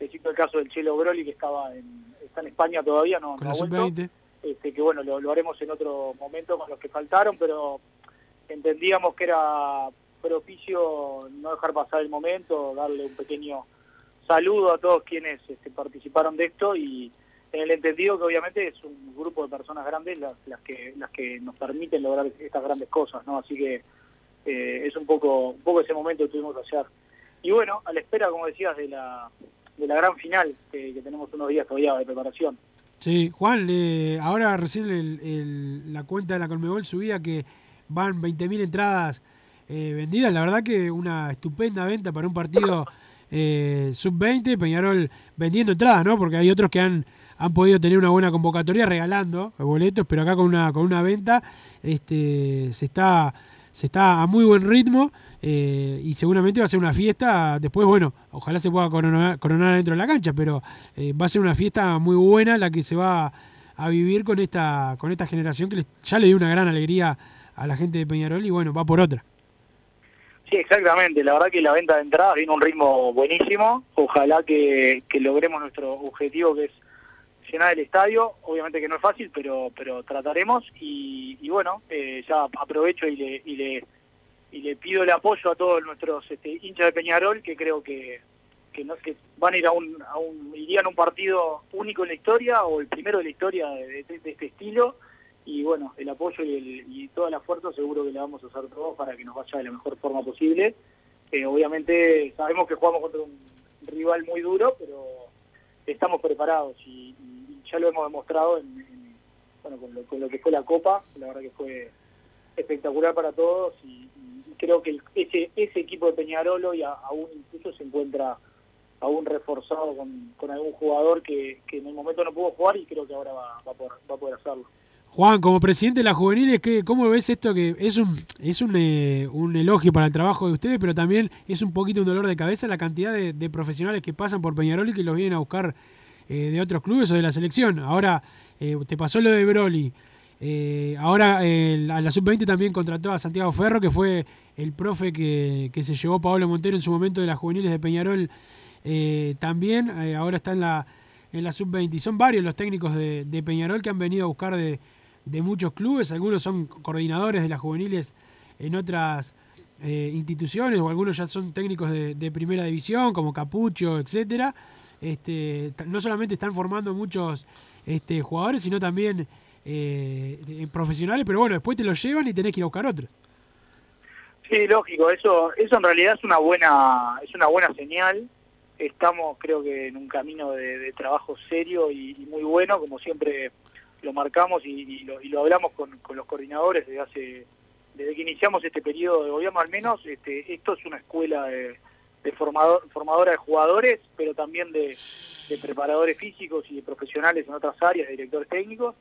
te cito el caso del Chelo Broli que estaba en, está en España todavía, no, Con no la ha vuelto Sub-20. este, que bueno, lo, lo haremos en otro momento con los que faltaron, pero entendíamos que era propicio no dejar pasar el momento, darle un pequeño saludo a todos quienes este, participaron de esto y en el entendido que obviamente es un grupo de personas grandes las, las que las que nos permiten lograr estas grandes cosas, ¿no? Así que eh, es un poco un poco ese momento que tuvimos ayer. Y bueno, a la espera, como decías, de la de la gran final, que, tenemos unos días todavía de preparación. Sí, Juan, ahora recién la cuenta de la Colmebol subía que van 20.000 entradas eh, vendidas. La verdad que una estupenda venta para un partido eh, sub-20. Peñarol vendiendo entradas, ¿no? Porque hay otros que han, han podido tener una buena convocatoria regalando boletos, pero acá con una, con una venta este, se, está, se está a muy buen ritmo eh, y seguramente va a ser una fiesta. Después, bueno, ojalá se pueda coronar, coronar dentro de la cancha, pero eh, va a ser una fiesta muy buena la que se va a vivir con esta, con esta generación que les- ya le dio una gran alegría a la gente de Peñarol y bueno, va por otra. Sí, exactamente. La verdad que la venta de entradas viene a un ritmo buenísimo. Ojalá que, que logremos nuestro objetivo, que es llenar el estadio. Obviamente que no es fácil, pero pero trataremos. Y, y bueno, eh, ya aprovecho y le, y le y le pido el apoyo a todos nuestros este, hinchas de Peñarol, que creo que que, no, que van a ir a un, a un irían a un partido único en la historia o el primero de la historia de, este estilo y bueno, el apoyo y, el, y toda la fuerza seguro que le vamos a hacer todos para que nos vaya de la mejor forma posible. Eh, obviamente sabemos que jugamos contra un rival muy duro, pero estamos preparados y ya lo hemos demostrado en, en- bueno, con, lo, con lo que fue la Copa. La verdad que fue espectacular para todos y, creo que ese, ese equipo de Peñarol hoy aún incluso se encuentra aún reforzado con, algún jugador que, que en el momento no pudo jugar y creo que ahora va, va, a poder, va a poder hacerlo. Juan, como presidente de las juveniles, ¿qué, ¿cómo ves esto? Que es un es un, eh, un elogio para el trabajo de ustedes, pero también es un poquito un dolor de cabeza la cantidad de profesionales que pasan por Peñarol y que los vienen a buscar eh, de otros clubes o de la selección. Ahora, eh, te pasó lo de Broly. Eh, ahora eh, la, la Sub-20 también contrató a Santiago Ferro, que fue el profe que, que se llevó Pablo Montero en su momento de las juveniles de Peñarol. también ahora está en la, en la Sub-20. Y son varios los técnicos de, Peñarol que han venido a buscar de, de muchos clubes. Algunos son coordinadores de las juveniles en otras instituciones o algunos ya son técnicos de, de primera división, como Capucho, etcétera. Este, no solamente están formando muchos este, jugadores, sino también eh, profesionales, pero bueno, después te los llevan y tenés que ir a buscar otros. Sí, lógico, eso eso en realidad es una buena es una buena señal. Estamos creo que en un camino de, trabajo serio y, y muy bueno, como siempre lo marcamos y, y lo, y lo hablamos con, con los coordinadores desde hace desde que iniciamos este periodo de gobierno al menos, este, esto es una escuela de, de formador, formadora de jugadores, pero también de, de preparadores físicos y de profesionales en otras áreas, de directores técnicos,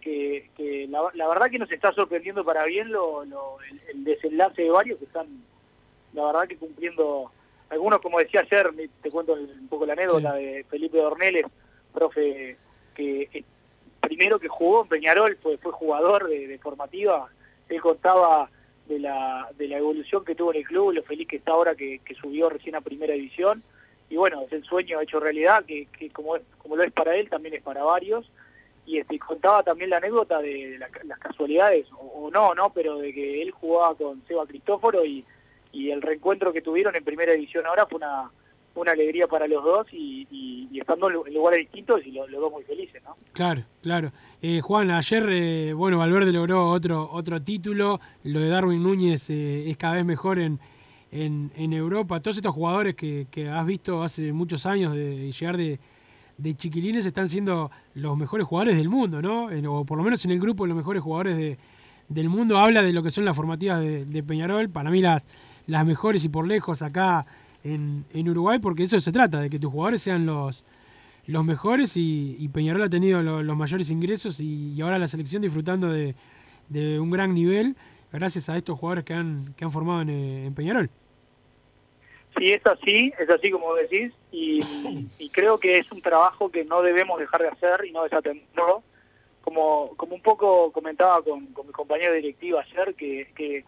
que, que la, la verdad que nos está sorprendiendo para bien lo, lo- el, el desenlace de varios que están, la verdad que cumpliendo, algunos como decía ayer, te cuento un poco la anécdota de Felipe Dorneles, profe que eh, primero que jugó en Peñarol, fue, fue jugador de, de formativa, él contaba de la, de la evolución que tuvo en el club, lo feliz que está ahora que, subió recién a primera división, y bueno, es el sueño hecho realidad, que, que como, es, como lo es para él, también es para varios, y este, contaba también la anécdota de la- las casualidades, o, o no, no, pero de que él jugaba con Seba Cristóforo y, y el reencuentro que tuvieron en primera división ahora fue una, una alegría para los dos y, estando en lu- en lugares distintos y lo- los dos muy felices, ¿no? Claro, claro. Eh, Juan, ayer, eh, bueno, Valverde logró otro otro título. Lo de Darwin Núñez eh, es cada vez mejor en, en, Europa. Todos estos jugadores que, que has visto hace muchos años de, llegar de, de chiquilines están siendo los mejores jugadores del mundo, ¿no? O por lo menos en el grupo de los mejores jugadores de, del mundo. Habla de lo que son las formativas de, de Peñarol. Para mí las, las mejores y por lejos acá en, en Uruguay, porque eso se trata, de que tus jugadores sean los, los mejores y, y Peñarol ha tenido lo- los mayores ingresos y, y ahora la selección disfrutando de, de un gran nivel gracias a estos jugadores que han, que han formado en, eh, en Peñarol. Sí, es así, es así como decís, y, y creo que es un trabajo que no debemos dejar de hacer y no desatenderlo. Como, como un poco comentaba con, con mi compañero directivo ayer, que, que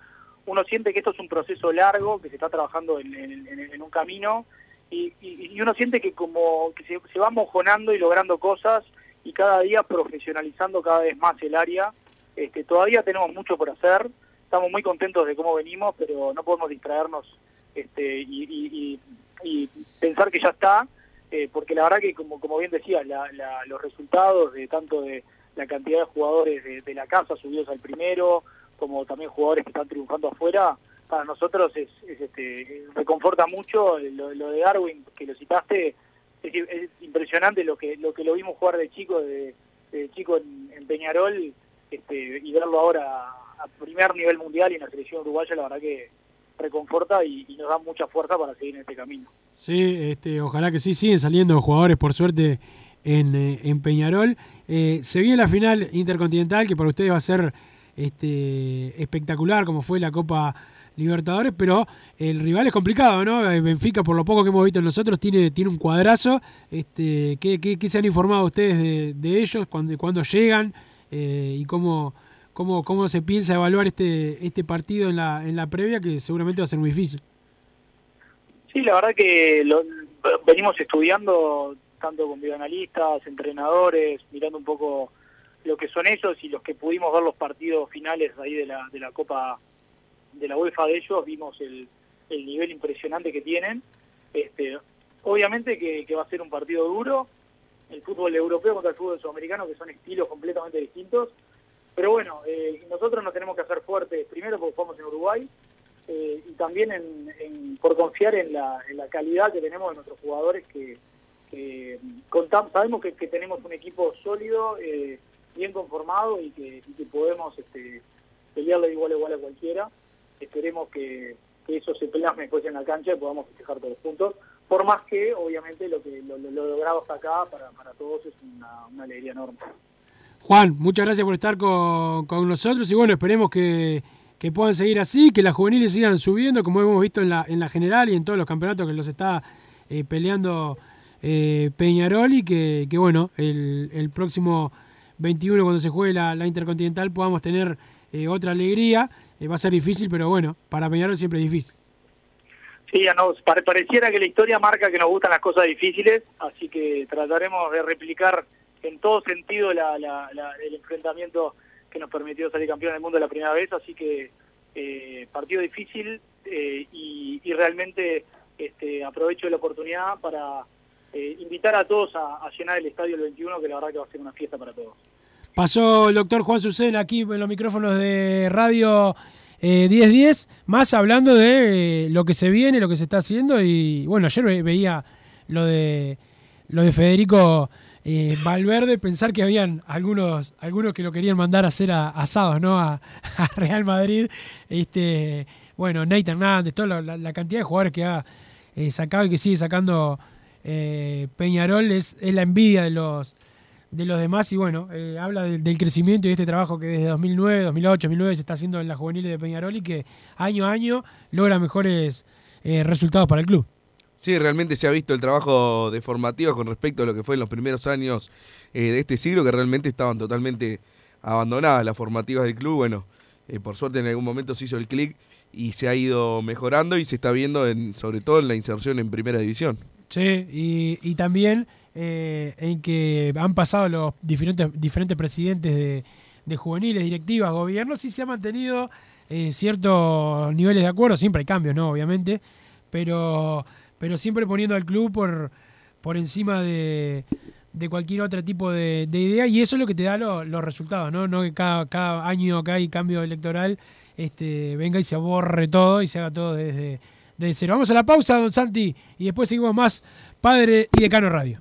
uno siente que esto es un proceso largo, que se está trabajando en, un camino, y, uno siente que como que se, se va mojonando y logrando cosas, y cada día profesionalizando cada vez más el área. Este, todavía tenemos mucho por hacer, estamos muy contentos de cómo venimos, pero no podemos distraernos este, y, y- pensar que ya está, eh, porque la verdad que, como, bien decía, la- la- los resultados de tanto de la cantidad de jugadores de la casa subidos al primero, como también jugadores que están triunfando afuera, para nosotros es, es, este, reconforta mucho lo, lo de Darwin, que lo citaste, es, es impresionante lo que lo que lo vimos jugar de chico, de, chico en, Peñarol, este, y verlo ahora a primer nivel mundial y en la selección uruguaya, la verdad que reconforta y, y nos da mucha fuerza para seguir en este camino. Sí, este, ojalá que sí, siguen saliendo jugadores por suerte en, eh, en Peñarol. Eh, se viene la final intercontinental, que para ustedes va a ser este, espectacular, como fue la Copa Libertadores, pero el rival es complicado, ¿no? Eh, Benfica, por lo poco que hemos visto nosotros, tiene, tiene un cuadrazo. Este, ¿qué, qué, qué se han informado ustedes de, de ellos, cuándo, cuándo llegan eh, y cómo, cómo, cómo se piensa evaluar este, este partido en la, en la previa, que seguramente va a ser muy difícil? Sí, la verdad que lo- venimos estudiando tanto con videoanalistas, entrenadores, mirando un poco lo que son ellos y los que pudimos ver los partidos finales ahí de la, de la Copa de la UEFA de ellos, vimos el, el nivel impresionante que tienen. Este, obviamente que, va a ser un partido duro, el fútbol europeo contra el fútbol sudamericano, que son estilos completamente distintos. Pero bueno, eh, nosotros nos tenemos que hacer fuertes, primero porque jugamos en Uruguay, eh, y también en, por confiar en la, calidad que tenemos de nuestros jugadores, que, que contam- sabemos que, que tenemos un equipo sólido, eh, bien conformado y que, podemos este, pelearle igual igual a cualquiera. Esperemos que, que eso se plasme después en la cancha y podamos festejar todos juntos. Por más que, obviamente, lo que lo, lo- lo logrado hasta acá para, para todos es una, una alegría enorme. Juan, muchas gracias por estar con, con nosotros y bueno, esperemos que, que puedan seguir así, que las juveniles sigan subiendo, como hemos visto en la, en la general y en todos los campeonatos que los está eh, peleando eh, Peñarol y que, que, bueno, el, el próximo 21 cuando se juegue la, Intercontinental podamos tener eh, otra alegría. Eh, va a ser difícil, pero bueno, para Peñarol siempre es difícil. Sí, ya nos pare- pareciera que la historia marca que nos gustan las cosas difíciles, así que trataremos de replicar en todo sentido la- la- la- el enfrentamiento que nos permitió salir campeón del mundo la primera vez, así que eh, partido difícil eh, y, y realmente este, aprovecho la oportunidad para eh, invitar a todos a, llenar el estadio el 21, que la verdad que va a ser una fiesta para todos. Pasó el doctor Juan Sucena aquí en los micrófonos de radio eh, 10-10, más hablando de eh, lo que se viene, lo que se está haciendo. Y bueno, ayer ve- veía lo de, lo de Federico eh, Valverde, pensar que habían algunos, algunos que lo querían mandar a hacer a- asados, ¿no? A, Real Madrid. Este, bueno, Nate Hernández, toda la, la- cantidad de jugadores que ha eh, sacado y que sigue sacando eh, Peñarol es, la envidia de los de los demás y bueno, eh, habla del, crecimiento y de este trabajo que desde 2009, 2008, 2009 se está haciendo en la juveniles de Peñarol y que año a año logra mejores eh, resultados para el club. Sí, realmente se ha visto el trabajo de formativa con respecto a lo que fue en los primeros años eh, de este siglo, que realmente estaban totalmente abandonadas las formativas del club. Bueno, por suerte en algún momento se hizo el clic y se ha ido mejorando y se está viendo en, sobre todo en la inserción en primera división. Sí, y, y también eh, en que han pasado los diferentes, diferentes presidentes de, de juveniles, directivas, gobiernos, y se ha mantenido eh, ciertos niveles de acuerdo. Siempre hay cambios, ¿no? Obviamente, pero, pero siempre poniendo al club por, por encima de, de cualquier otro tipo de, de idea, y eso es lo que te da lo- los resultados, ¿no? No que cada, cada año que hay cambio electoral este, venga y se borre todo y se haga todo desde, desde cero. Vamos a la pausa, don Santi, y después seguimos más Padre y Decano Radio.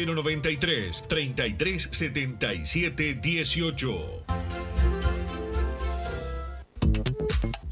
093 33 77 18.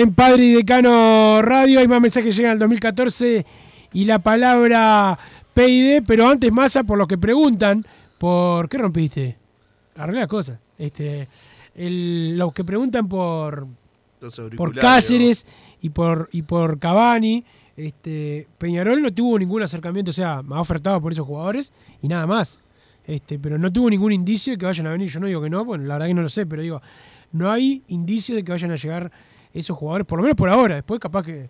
En Padre y Decano Radio. Hay más mensajes que llegan al 2014 y la palabra PID, pero antes Massa, por los que preguntan, ¿por qué rompiste? Arreglé las cosas. Este, el- los que preguntan por, por Cáceres y por, y por Cavani, este, Peñarol no tuvo ningún acercamiento, o sea, me ha ofertado por esos jugadores y nada más. Este, pero no tuvo ningún indicio de que vayan a venir. Yo no digo que no, bueno, la verdad que no lo sé, pero digo, no hay indicio de que vayan a llegar esos jugadores, por lo menos por ahora. Después capaz que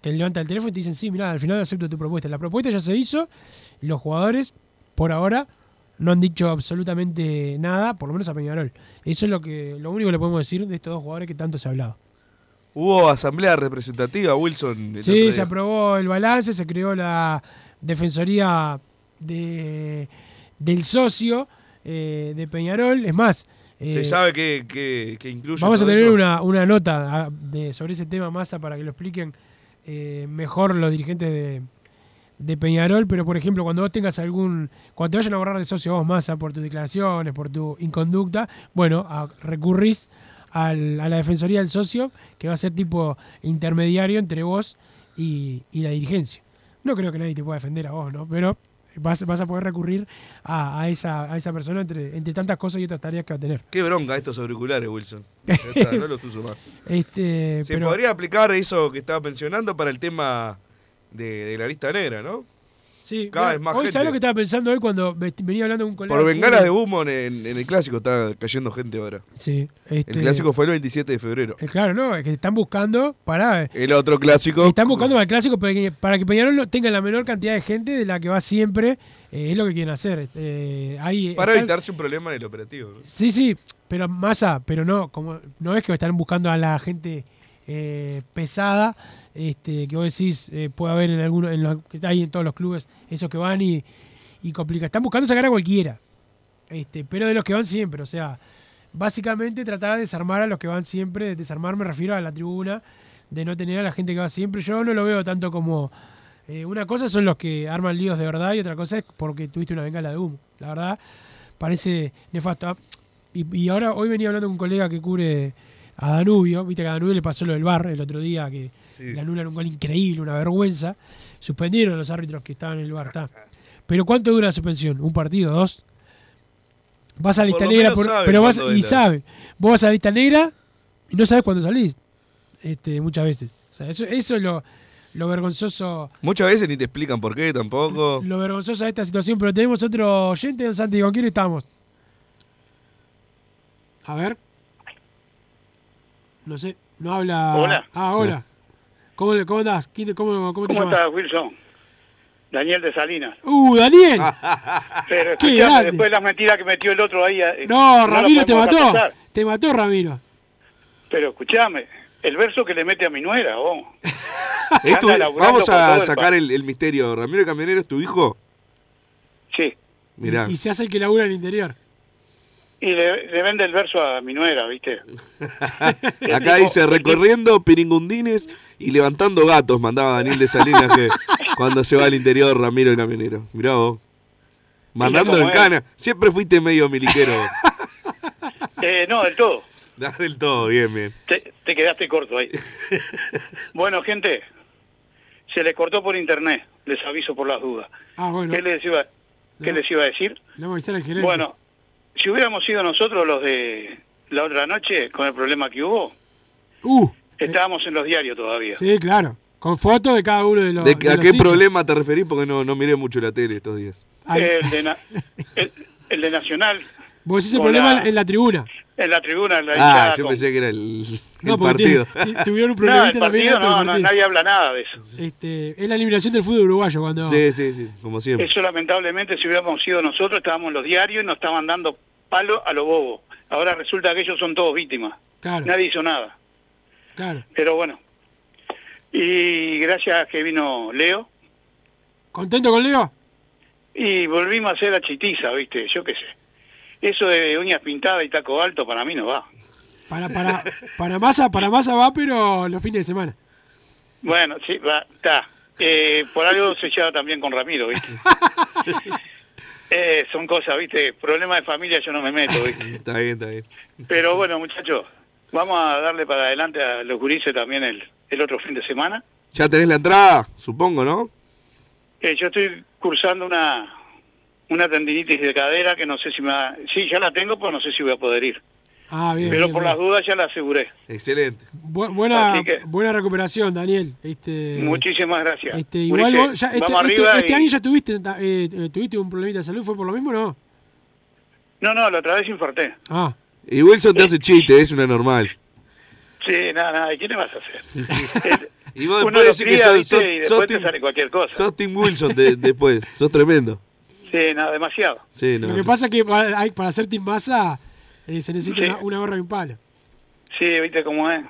te levanta el teléfono y te dicen, sí, mira, al final acepto tu propuesta. La propuesta ya se hizo, los jugadores, por ahora, no han dicho absolutamente nada, por lo menos a Peñarol. Eso es lo que lo único que le podemos decir de estos dos jugadores que tanto se ha hablado. Hubo asamblea representativa, Wilson. Sí, se aprobó el balance, se creó la defensoría de, del socio eh, de Peñarol. Es más, Se eh, sabe que, que, que incluye. vamos a tener una, una nota ah, de, sobre ese tema masa para que lo expliquen eh, mejor los dirigentes de, de Peñarol. Pero, por ejemplo, cuando vos tengas algún. Cuando te vayan a borrar de socio vos masa por tus declaraciones, por tu inconducta, bueno, a- recurrís al- a la defensoría del socio, que va a ser tipo intermediario entre vos y, y la dirigencia. No creo que nadie te pueda defender a vos, ¿no? Pero vas, vas a poder recurrir a, a esa, a esa persona entre, entre tantas cosas y otras tareas que va a tener. Qué bronca estos auriculares, Wilson. Está, no los uso más. Este, Se pero- podría aplicar eso que estaba mencionando para el tema de, de la lista negra, ¿no? Sí, cada vez más hoy gente. ¿sabes lo que estaba pensando hoy cuando ve- venía hablando con un colega? Por bengalas de humo en, el clásico está cayendo gente ahora. Sí. este- El clásico fue el 27 de febrero. Eh, claro, no, es que están buscando para. El otro clásico. Están buscando para el clásico para que, para que Peñarol tenga la menor cantidad de gente de la que va siempre. eh, es lo que quieren hacer. Eh, ahí Para están- evitarse un problema en el operativo. ¿no? Sí, sí, pero masa, pero no, como no es que están buscando a la gente eh, pesada, este, que vos decís eh, puede haber en algunos, en que hay en todos los clubes, esos que van y, y complican. Están buscando sacar a cualquiera, este, pero de los que van siempre, o sea, básicamente tratar de desarmar a los que van siempre, de desarmar me refiero a la tribuna, de no tener a la gente que va siempre. Yo no lo veo tanto como eh, una cosa son los que arman líos de verdad y otra cosa es porque tuviste una bengala de humo. La verdad, parece nefasto. Ah, Y, y ahora, hoy venía hablando con un colega que cubre a Danubio. Viste que a Danubio le pasó lo del bar el otro día, que le anulan un gol increíble, una vergüenza. Suspendieron a los árbitros que estaban en el bar. está. Pero ¿cuánto dura la suspensión? ¿Un partido? ¿Dos? Vas a la lista negra, por- pero vas, y sabe. Vos vas a la lista negra y no sabes cuándo salís. Este, muchas veces. O sea, eso, eso es lo, lo vergonzoso Muchas veces ni te explican por qué tampoco. lo vergonzoso de esta situación, pero tenemos otro oyente, don Santi, ¿con quién estamos? A ver. No sé, no habla. Hola. Ah, hola. ¿Cómo, le- cómo estás? ¿Quién te- ¿Cómo, cómo te ¿Cómo llamas? estás, Wilson? Daniel de Salinas. ¡Uh, Daniel! Pero Qué escuchame, grande. después de las mentiras que metió el otro ahí... eh, No, Ramiro te mató. aceptar. Te mató, Ramiro. Pero escúchame, el verso que le mete a mi nuera, vos. Es tu- Anda laburando vamos a el sacar el, el misterio. ¿Ramiro el Camionero es tu hijo? Sí. Mirá. Y, y se hace el que labura en el interior. Y le, le vende el verso a mi nuera, ¿viste? Acá dice recorriendo piringundines y levantando gatos, mandaba Daniel de Salinas que cuando se va al interior Ramiro el camionero. Mirá vos. Mandando en cana. Siempre fuiste medio miliquero. Eh, no, del todo. Del todo, bien, bien. Te, te quedaste corto ahí. bueno, gente, se le cortó por internet, les aviso por las dudas. Ah, bueno. ¿Qué les iba, qué les iba a decir? Le vamos a avisar al gerente. Bueno, si hubiéramos sido nosotros los de la otra noche, con el problema que hubo, Uh, estábamos en los diarios todavía. sí, claro. Con fotos de cada uno de los. ¿De, de ¿A los qué problema te referís? Porque no, no miré mucho la tele estos días. El de, Na- el, el de Nacional, Vos decís el problema la- en la tribuna. en la tribuna, en la Ah, yo con- pensé que era el, el No, porque partido. ti- ti- tuvieron un No, el problemita también. partido antes del no, no, nadie habla nada de eso. Este, es la eliminación del fútbol uruguayo cuando. Sí, sí, sí, como siempre. Eso lamentablemente si hubiéramos sido nosotros estábamos en los diarios y nos estaban dando palo a lo bobo. Ahora resulta que ellos son todos víctimas. Claro. Nadie hizo nada. Claro. Pero bueno. Y gracias que vino Leo ¿Contento con Leo? y volvimos a hacer la chitiza, ¿viste? Yo qué sé. Eso de uñas pintadas y taco alto para mí no va. Para, para, para masa, para masa va, pero los fines de semana. Bueno, sí, va, está. Eh, por algo se lleva también con Ramiro, ¿viste? Eh, son cosas, ¿viste? Problemas de familia yo no me meto, ¿viste? Está bien, está bien. Pero bueno, muchachos, vamos a darle para adelante a los gurises también el, el otro fin de semana. Ya tenés la entrada, supongo, ¿no? Eh, yo estoy cursando una una tendinitis de cadera que no sé si me va... Sí, ya la tengo, pero no sé si voy a poder ir. Ah, bien. pero bien, por bien. las dudas ya la aseguré. Excelente. Bu- buena, que- buena recuperación, Daniel. Este, Muchísimas gracias. este, igual vos ya este, este- este y- año ya tuviste, eh, eh, tuviste un problemita de salud, ¿fue por lo mismo o no? No, no, la otra vez infarté. Ah, Y Wilson te hace chiste, es una normal. Sí, nada, nada. ¿Y qué le vas a hacer? Y vos después decís que sos, sos- y sos después te sale cualquier cosa. sos Tim Wilson de- después. Sos tremendo. Sí, nada, demasiado. Sí, no. lo que pasa es que para, hay- para masa eh, se necesita Sí. una, una gorra y un palo. Sí, viste cómo es.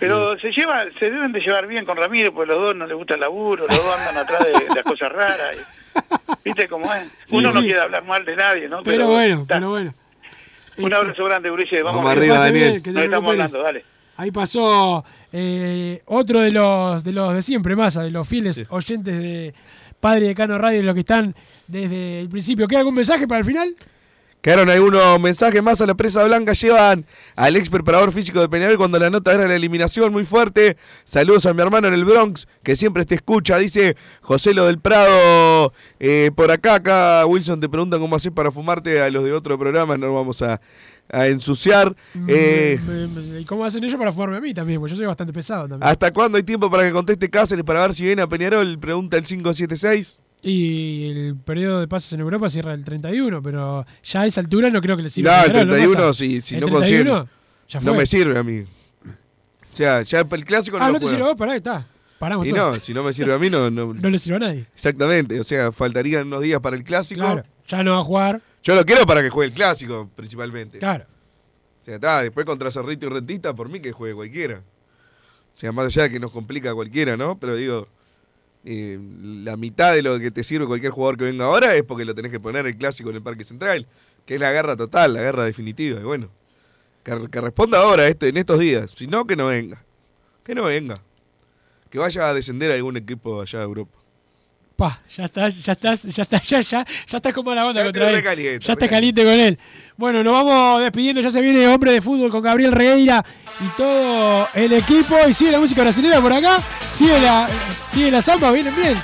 Pero se lleva, se deben de llevar bien con Ramiro, porque los dos no les gusta el laburo, los dos andan atrás de, de las cosas raras. y- ¿Viste cómo es? Sí, Uno no quiere hablar mal de nadie, ¿no? Pero, bueno, está. pero bueno. Un abrazo grande, Ulises. Vamos, Vamos arriba, Daniel. bien, que te Nos estamos hablando, dale. Ahí pasó eh, otro de los de los de siempre, Massa, de los fieles oyentes de Padre de Cano Radio, los que están desde el principio. ¿Queda algún mensaje para el final? Quedaron algunos mensajes más a la presa blanca. Llevan al ex preparador físico de Peñarol cuando la nota era la eliminación muy fuerte. Saludos a mi hermano en el Bronx, que siempre te escucha. Dice José Lo del Prado. eh, por acá, acá Wilson te pregunta cómo haces para fumarte a los de otro programa. No vamos a, a ensuciar. Eh, Me- me- ¿Y cómo hacen ellos para fumarme a mí también? Porque yo soy bastante pesado también. ¿Hasta cuándo hay tiempo para que conteste Cáceres para ver si viene a Peñarol? Pregunta el 576. Y el periodo de pases en Europa cierra el 31, pero ya a esa altura no creo que le No, sirva. a el Peñarol, 31, Massa? si, si ¿El no 31? consigue. Ya No me sirve a mí. O sea, ya el clásico no Ah, lo no te sirve vos, pará, está. Paramos Y todo. no, si no me sirve a mí, no, no. No le sirve a nadie. Exactamente, o sea, faltarían unos días para el clásico. Claro, ya no va a jugar. Yo lo quiero para que juegue el clásico, principalmente. Claro. O sea, está, después contra Cerrito y Rentista, por mí que juegue cualquiera. O sea, más allá de que nos complica a cualquiera, ¿no? Pero digo, eh, la mitad de lo que te sirve cualquier jugador que venga ahora es porque lo tenés que poner el clásico en el Parque Central, que es la guerra total, la guerra definitiva. Y bueno, que, que responda ahora, este, en estos días. Si no, que no venga. Que no venga. Que vaya a descender a algún equipo allá de Europa. Pa, ya estás, ya estás, ya estás, ya, ya, ya estás como la banda Ya contra él. recaliente, ya estás caliente con él. Bueno, nos vamos despidiendo, ya se viene hombre de fútbol con Gabriel Regueira y todo el equipo. Y sigue la música brasileña por acá, sigue la, sigue la samba, vienen bien.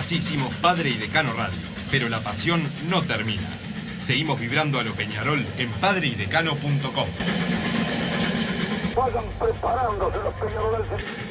Famosísimo Padre y Decano Radio, pero la pasión no termina. Seguimos vibrando a lo Peñarol en padreidecano.com. Vayan preparándose los.